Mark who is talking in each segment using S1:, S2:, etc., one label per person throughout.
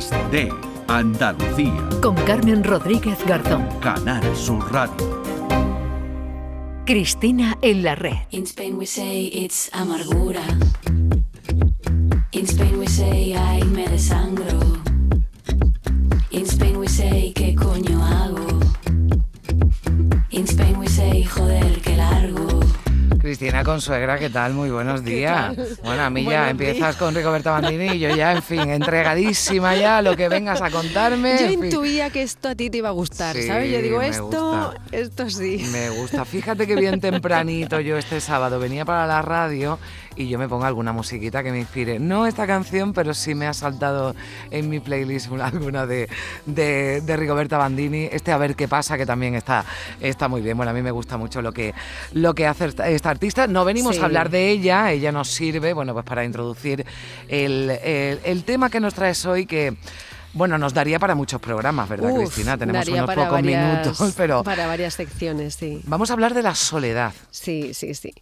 S1: Días de Andalucía.
S2: Con Carmen Rodríguez Garzón.
S1: Canal Sur Radio.
S2: Cristina en la red.
S3: In Spain we say it's amargura. In Spain we say ay me desangro. In Spain we say
S4: Cristina Consuegra, ¿qué tal? Muy buenos días. Bueno, a mí ya empiezas con Rigoberta Bandini y yo ya, en fin, entregadísima ya a lo que vengas a contarme.
S5: Yo
S4: en fin.
S5: intuía que esto a ti te iba a gustar,
S4: Sí,
S5: ¿sabes? Yo digo, esto,
S4: gusta.
S5: esto sí.
S4: Me gusta. Fíjate que bien tempranito yo este sábado venía para la radio y yo me pongo alguna musiquita que me inspire. No esta canción, pero sí me ha saltado en mi playlist una- alguna de, de, de Rigoberta Bandini. Este A ver qué pasa, que también está, está muy bien. Bueno, a mí me gusta mucho lo que, lo que hace esta, esta artista. No venimos
S5: Sí.
S4: a hablar de ella, ella nos sirve, bueno, pues para introducir el, el- el tema que nos traes hoy que... Bueno, nos daría para muchos programas, ¿verdad,
S5: Uf,
S4: Cristina? Tenemos unos
S5: para
S4: pocos
S5: varias-
S4: minutos, pero
S5: Para varias secciones, sí.
S4: vamos a hablar de la soledad.
S5: Sí, sí, sí.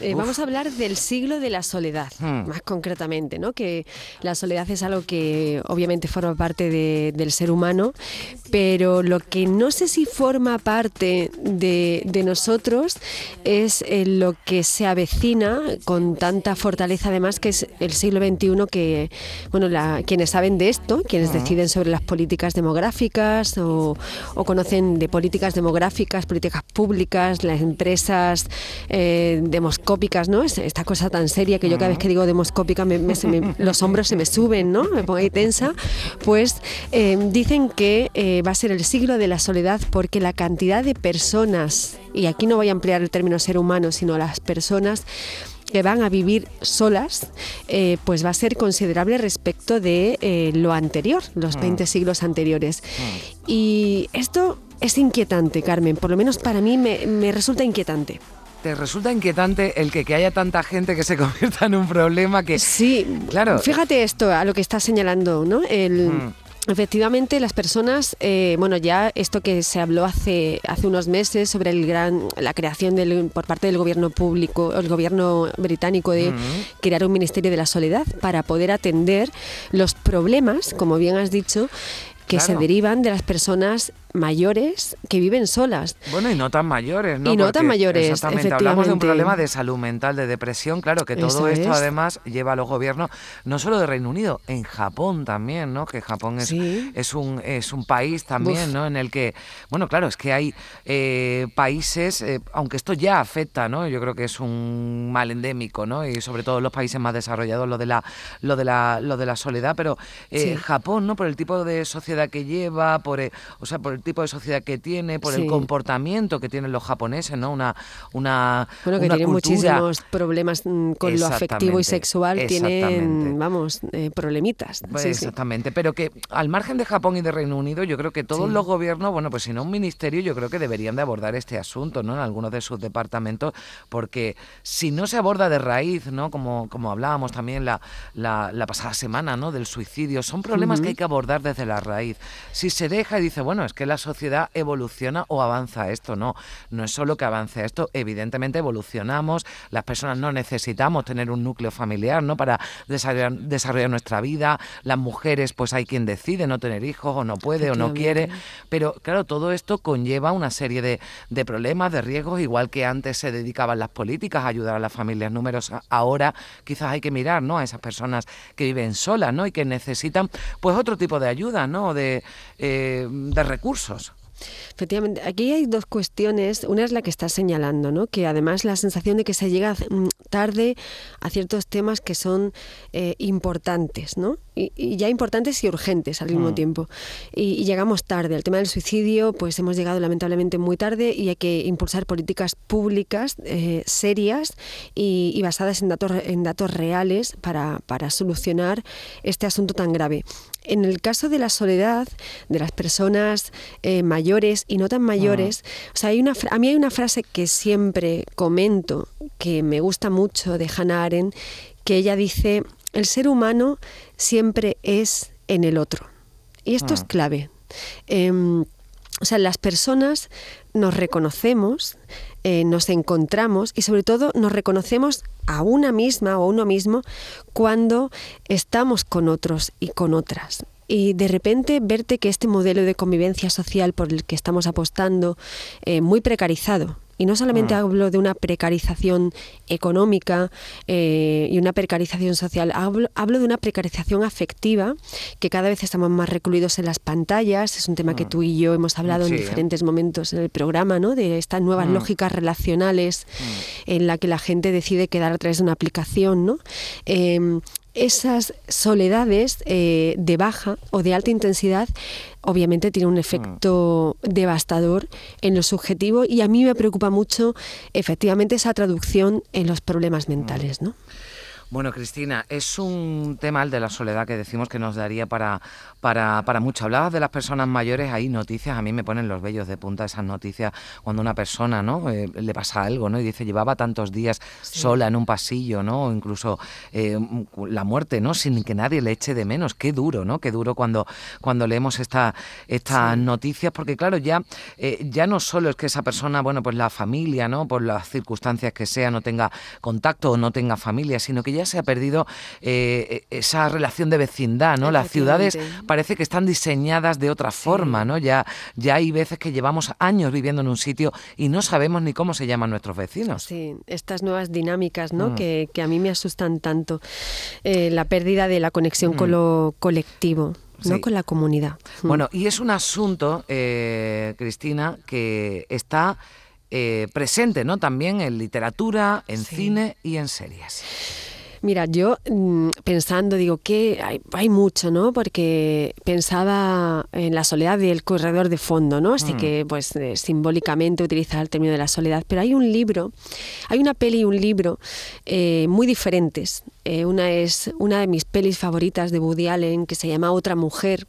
S5: Eh, vamos a hablar del siglo de la soledad,
S4: Hmm.
S5: más concretamente, ¿no? Que la soledad es algo que obviamente forma parte de- del ser humano, pero lo que no sé si forma parte de, de nosotros es eh, lo que se avecina con tanta fortaleza, además, que es el siglo XXI, que, bueno, la- quienes saben de esto, quienes deciden sobre las políticas demográficas o, o conocen de políticas demográficas, políticas públicas, las empresas eh, demoscópicas, ¿no? Es- Esta cosa tan seria que yo cada vez que digo demoscópica me- me- se me- los hombros se me suben, ¿no? Me pongo ahí tensa. Pues eh, dicen que eh, va a ser el siglo de la soledad porque la cantidad de personas, y aquí no voy a emplear el término ser humano, sino las personas que van a vivir solas, eh, pues va a ser considerable respecto de eh, lo anterior, los 20 siglos anteriores. Y esto es inquietante, Carmen, por lo menos para mí me, me resulta inquietante.
S4: ¿Te resulta inquietante el que, que haya tanta gente que se convierta en un problema que...
S5: Sí,
S4: Claro.
S5: Fíjate esto, a lo que estás señalando, ¿no? El,
S4: Mm.
S5: Efectivamente, las personas, eh, bueno, ya esto que se habló hace, hace unos meses sobre el gran, la creación del, por parte del gobierno público, el gobierno británico de crear un ministerio de la soledad para poder atender los problemas, como bien has dicho, que se derivan de las personas mayores que viven solas.
S4: Bueno, y no tan mayores, ¿no?
S5: Y no tan mayores,
S4: Exactamente, hablamos de un
S5: efectivamente.
S4: problema de salud mental, de depresión, claro, que todo
S5: Eso
S4: esto
S5: es.
S4: además lleva a los gobiernos, no solo de Reino Unido, en Japón también, ¿no? Que Japón es,
S5: Sí.
S4: es, un, es un país también,
S5: Uf.
S4: ¿no? En el que, bueno, claro, es que hay eh, países, eh, aunque esto ya afecta, ¿no? Yo creo que es un mal endémico, ¿no? Y sobre todo en los países más desarrollados, lo de la, lo de la, lo de la soledad, pero eh,
S5: Sí.
S4: Japón, ¿no? Por el tipo de sociedad que lleva, por, eh, o sea, por el tipo de sociedad que tiene, por el
S5: Sí.
S4: comportamiento que tienen los japoneses, ¿no? Una, una,
S5: Bueno, que
S4: una
S5: tienen
S4: cultura.
S5: muchísimos problemas mm, con lo afectivo y sexual, tienen, vamos, eh, problemitas.
S4: Pues
S5: Sí, sí.
S4: exactamente, pero que al margen de Japón y de Reino Unido, yo creo que todos
S5: Sí.
S4: los gobiernos, bueno, pues si no un ministerio, yo creo que deberían de abordar este asunto, ¿no? En algunos de sus departamentos, porque si no se aborda de raíz, ¿no? Como, como hablábamos también la, la, la pasada semana, ¿no? Del suicidio, son problemas que hay que abordar desde la raíz. Si se deja y dice, bueno, es que la sociedad evoluciona o avanza esto, no, no es solo que avance esto, evidentemente evolucionamos, las personas no necesitamos tener un núcleo familiar, ¿no? Para desarrollar, desarrollar nuestra vida, las mujeres, pues hay quien decide no tener hijos o no puede o no quiere, pero claro, todo esto conlleva una serie de, de problemas, de riesgos, igual que antes se dedicaban las políticas a ayudar a las familias numerosas, ahora quizás hay que mirar, ¿no? A esas personas que viven solas, ¿no? Y que necesitan, pues otro tipo de ayuda, ¿no? De, eh, de recursos. cosas.
S5: Efectivamente, aquí hay dos cuestiones. Una es la que estás señalando, ¿no? que además la sensación de que se llega mm, tarde a ciertos temas que son eh, importantes, ¿no? Y, y ya importantes y urgentes al mismo
S4: Mm.
S5: tiempo. Y, y llegamos tarde. El tema del suicidio, pues hemos llegado lamentablemente muy tarde y hay que impulsar políticas públicas eh, serias y, y basadas en datos, en datos reales para, para solucionar este asunto tan grave. En el caso de la soledad, de las personas eh, mayores y no tan mayores, o sea, hay una, a mí hay una frase que siempre comento, que me gusta mucho de Hannah Arendt, que ella dice, el ser humano siempre es en el otro. Y esto es clave. Em, o sea, las personas nos reconocemos, eh, nos encontramos y sobre todo nos reconocemos a una misma o a uno mismo cuando estamos con otros y con otras. Y de repente verte que este modelo de convivencia social por el que estamos apostando, eh, muy precarizado, y no solamente
S4: Mm.
S5: hablo de una precarización económica eh, y una precarización social, hablo, hablo de una precarización afectiva, que cada vez estamos más recluidos en las pantallas. Es un tema que tú y yo hemos hablado.
S4: Sí.
S5: en diferentes momentos en el programa, ¿no? De estas nuevas
S4: Mm.
S5: lógicas relacionales en la que la gente decide quedar a través de una aplicación, ¿no? Em, esas soledades eh, de baja o de alta intensidad obviamente tienen un efecto devastador en lo subjetivo y a mí me preocupa mucho efectivamente esa traducción en los problemas mentales, ¿no?
S4: Bueno, Cristina, es un tema el de la soledad que decimos que nos daría para, para, para mucho. Hablabas de las personas mayores, hay noticias, a mí me ponen los vellos de punta esas noticias cuando una persona ¿no? Eh, le pasa algo ¿no? y dice llevaba tantos días sola en un pasillo, ¿no? o incluso eh, la muerte, ¿no? sin que nadie le eche de menos. Qué duro, ¿no? Qué duro cuando, cuando leemos esta, estas noticias, porque claro, ya, eh, ya no solo es que esa persona, bueno, pues la familia, ¿no? por las circunstancias que sea, no tenga contacto o no tenga familia, sino que ya se ha perdido eh, esa relación de vecindad, ¿no? Las ciudades parece que están diseñadas de otra forma, ¿no? Ya, ya hay veces que llevamos años viviendo en un sitio y no sabemos ni cómo se llaman nuestros vecinos.
S5: Sí, estas nuevas dinámicas ¿no?
S4: Mm.
S5: que, que a mí me asustan tanto. Eh, la pérdida de la conexión con lo colectivo, no con la comunidad. Mm.
S4: Bueno, y es un asunto, eh, Cristina, que está eh, presente, ¿no? También en literatura, en
S5: Sí.
S4: cine y en series.
S5: Mira, yo mm, pensando, digo que hay, hay mucho, ¿no? Porque pensaba en la soledad del corredor de fondo, ¿no? Así
S4: Mm.
S5: que, pues, eh, simbólicamente utilizar el término de la soledad. Pero hay un libro, hay una peli y un libro eh, muy diferentes. Eh, una es una de mis pelis favoritas de Woody Allen, que se llama Otra Mujer,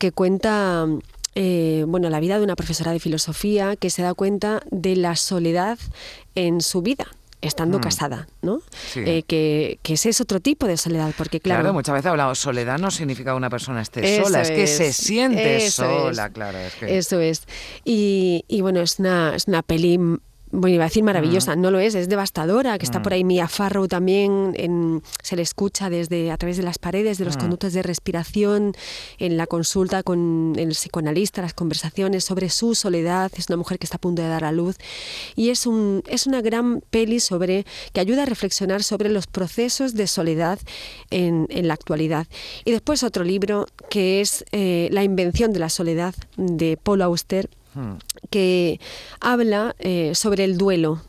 S5: que cuenta eh, bueno, la vida de una profesora de filosofía que se da cuenta de la soledad en su vida estando
S4: Mm.
S5: casada, ¿no?
S4: Sí.
S5: Eh, que, que ese es otro tipo de soledad, porque
S4: Claro,
S5: claro,
S4: muchas veces hablamos, soledad no significa que una persona esté sola, es que se siente
S5: eso
S4: sola,
S5: es.
S4: claro. Es que...
S5: eso es. Y, y bueno, es una, es una peli, bueno, iba a decir maravillosa, no lo es, es devastadora, que está por ahí Mia Farrow también, en- se le escucha desde a través de las paredes, de los conductos de respiración, en la consulta con el psicoanalista, las conversaciones sobre su soledad, es una mujer que está a punto de dar a luz y es un es una gran peli sobre que ayuda a reflexionar sobre los procesos de soledad en, en la actualidad. Y después otro libro que es eh, La invención de la soledad de Paul Auster. Que habla eh, sobre el duelo,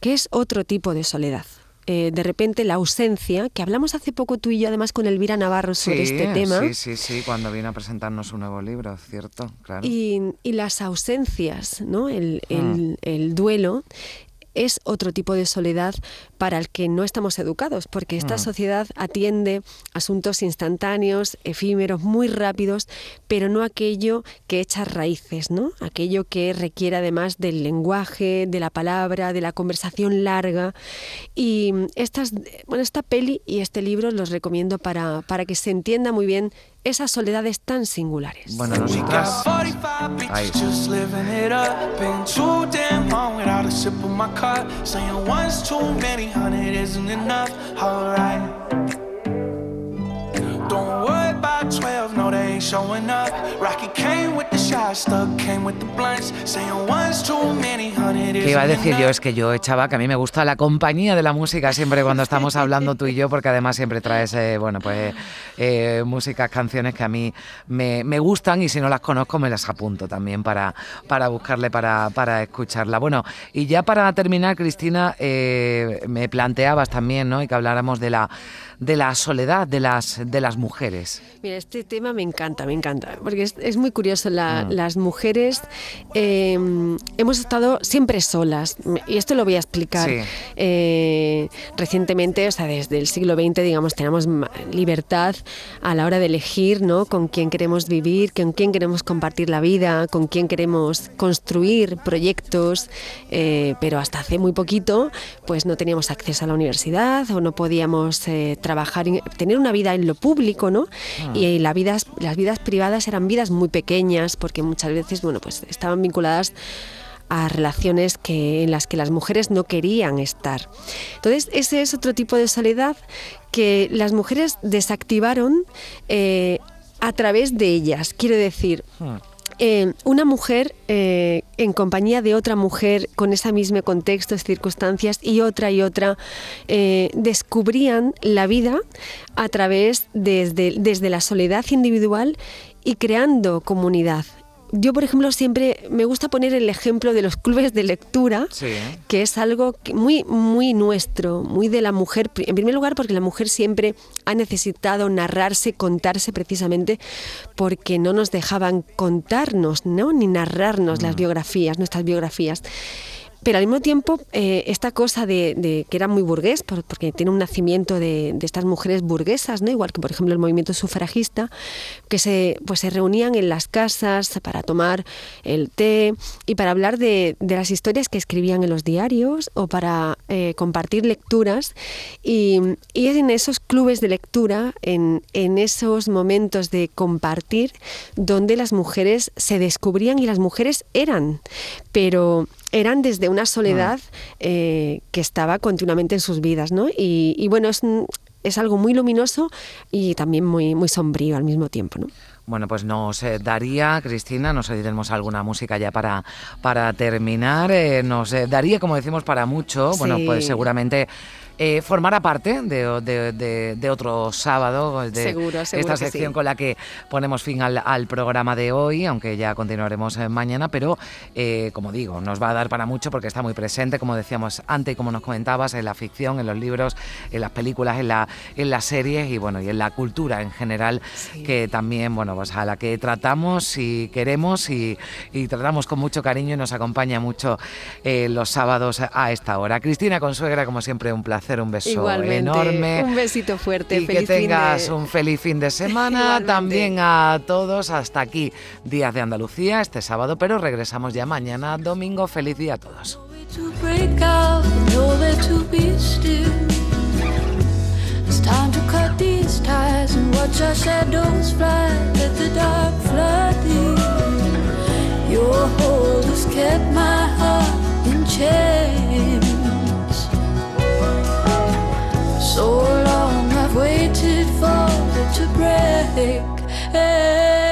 S5: que es otro tipo de soledad. Eh, de repente la ausencia, que hablamos hace poco tú y yo además con Elvira Navarro sobre
S4: Sí,
S5: este tema,
S4: Sí, sí, sí, cuando vino a presentarnos un nuevo libro, ¿cierto? Claro.
S5: y, y las ausencias, ¿no? el,
S4: Hmm.
S5: el- el duelo es otro tipo de soledad para el que no estamos educados, porque esta
S4: Mm.
S5: sociedad atiende asuntos instantáneos, efímeros, muy rápidos, pero no aquello que echa raíces, ¿no? Aquello que requiere además del lenguaje, de la palabra, de la conversación larga. Y estas, bueno, esta peli y este libro los recomiendo para, para que se entienda muy bien esas soledades tan singulares.
S4: Bueno,
S6: We
S4: nosotras...
S6: got 45 bitches
S4: Ahí.
S6: just living it up. Been too damn long without a sip of my cup. Saying one's too many, hundred isn't enough. Alright. Don't worry about 12, no, they ain't showing up. Rocky came with the shots, stuck came with the blunts. Saying one's too many, hundred
S4: ¿Qué iba a decir yo? Es que yo, echaba que a mí me gusta la compañía de la música siempre cuando estamos hablando tú y yo, porque además siempre traes, eh, bueno, pues eh, músicas, canciones que a mí me, me gustan y si no las conozco me las apunto también para, para buscarle, para, para escucharla. Bueno, y ya para terminar, Cristina, eh, me planteabas también, ¿no? Y que habláramos de la, de la soledad de las, de las mujeres.
S5: Mira, este tema me encanta, me encanta, porque es, es muy curioso. La-
S4: Mm.
S5: Las mujeres eh, hemos estado siempre solas, y esto lo voy a explicar.
S4: Sí.
S5: Eh, recientemente, o sea, desde el siglo XX, digamos, tenemos libertad a la hora de elegir, ¿no? Con quién queremos vivir, con quién queremos compartir la vida, con quién queremos construir proyectos, eh, pero hasta hace muy poquito, pues no teníamos acceso a la universidad o no podíamos eh, trabajar, en- tener una vida en lo público, ¿no? Y la vidas, las vidas privadas eran vidas muy pequeñas porque muchas veces, bueno, pues estaban vinculadas a relaciones que, en las que las mujeres no querían estar. Entonces, ese es otro tipo de soledad que las mujeres desactivaron eh, a través de ellas. Quiero decir,
S4: Hmm.
S5: eh, una mujer eh, en compañía de otra mujer con ese mismo contexto, circunstancias y otra y otra eh, descubrían la vida a través desde, desde la soledad individual y creando comunidad. Yo, por ejemplo, siempre me gusta poner el ejemplo de los clubes de lectura,
S4: Sí.
S5: que es algo muy, muy nuestro, muy de la mujer. En primer lugar, porque la mujer siempre ha necesitado narrarse, contarse precisamente porque no nos dejaban contarnos, ¿no? Ni narrarnos las biografías, nuestras biografías. Pero al mismo tiempo, eh, esta cosa de, de que era muy burgués, por- porque tiene un nacimiento de, de estas mujeres burguesas, ¿no? igual que por ejemplo el movimiento sufragista, que se, pues, se reunían en las casas para tomar el té y para hablar de, de las historias que escribían en los diarios o para eh, compartir lecturas. Y, y es en esos clubes de lectura, en, en esos momentos de compartir, donde las mujeres se descubrían y las mujeres eran, pero eran desde una soledad eh, que estaba continuamente en sus vidas, ¿no? Y, y bueno, es, es algo muy luminoso y también muy, muy sombrío al mismo tiempo, ¿no?
S4: Bueno, pues nos eh, daría, Cristina, nos oiremos alguna música ya para, para terminar, eh, nos daría, como decimos, para mucho, bueno, pues seguramente eh, formará parte de, de- de- de otro sábado, de
S5: Seguro, seguro
S4: esta sección
S5: sí.
S4: con la que ponemos fin al, al programa de hoy, aunque ya continuaremos eh, mañana, pero eh, como digo, nos va a dar para mucho porque está muy presente, como decíamos antes y como nos comentabas, en la ficción, en los libros, en las películas, en, la, en las series y bueno, y en la cultura en general,
S5: Sí.
S4: que también, bueno, pues a la que tratamos y queremos y, y tratamos con mucho cariño y nos acompaña mucho eh, los sábados a esta hora. Cristina Consuegra, como siempre, un placer, un beso
S5: Igualmente,
S4: enorme.
S5: un besito fuerte,
S4: Y que
S5: feliz fin de-
S4: tengas un feliz fin de semana.
S5: Igualmente.
S4: También a todos, hasta aquí, Días de Andalucía, este sábado, pero regresamos ya mañana, domingo. Feliz día a todos.
S3: to break out, nowhere to be still. It's time to cut these ties and watch our shadows fly. Let the dark flood in. Your hold has kept my heart in chains. So long I've waited for it to break. Hey.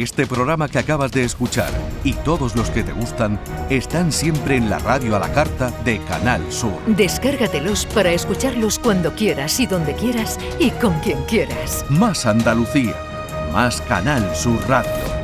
S1: Este programa que acabas de escuchar y todos los que te gustan están siempre en la radio a la carta de Canal Sur.
S2: Descárgatelos para escucharlos cuando quieras y donde quieras y con quien quieras.
S1: Más Andalucía, más Canal Sur Radio.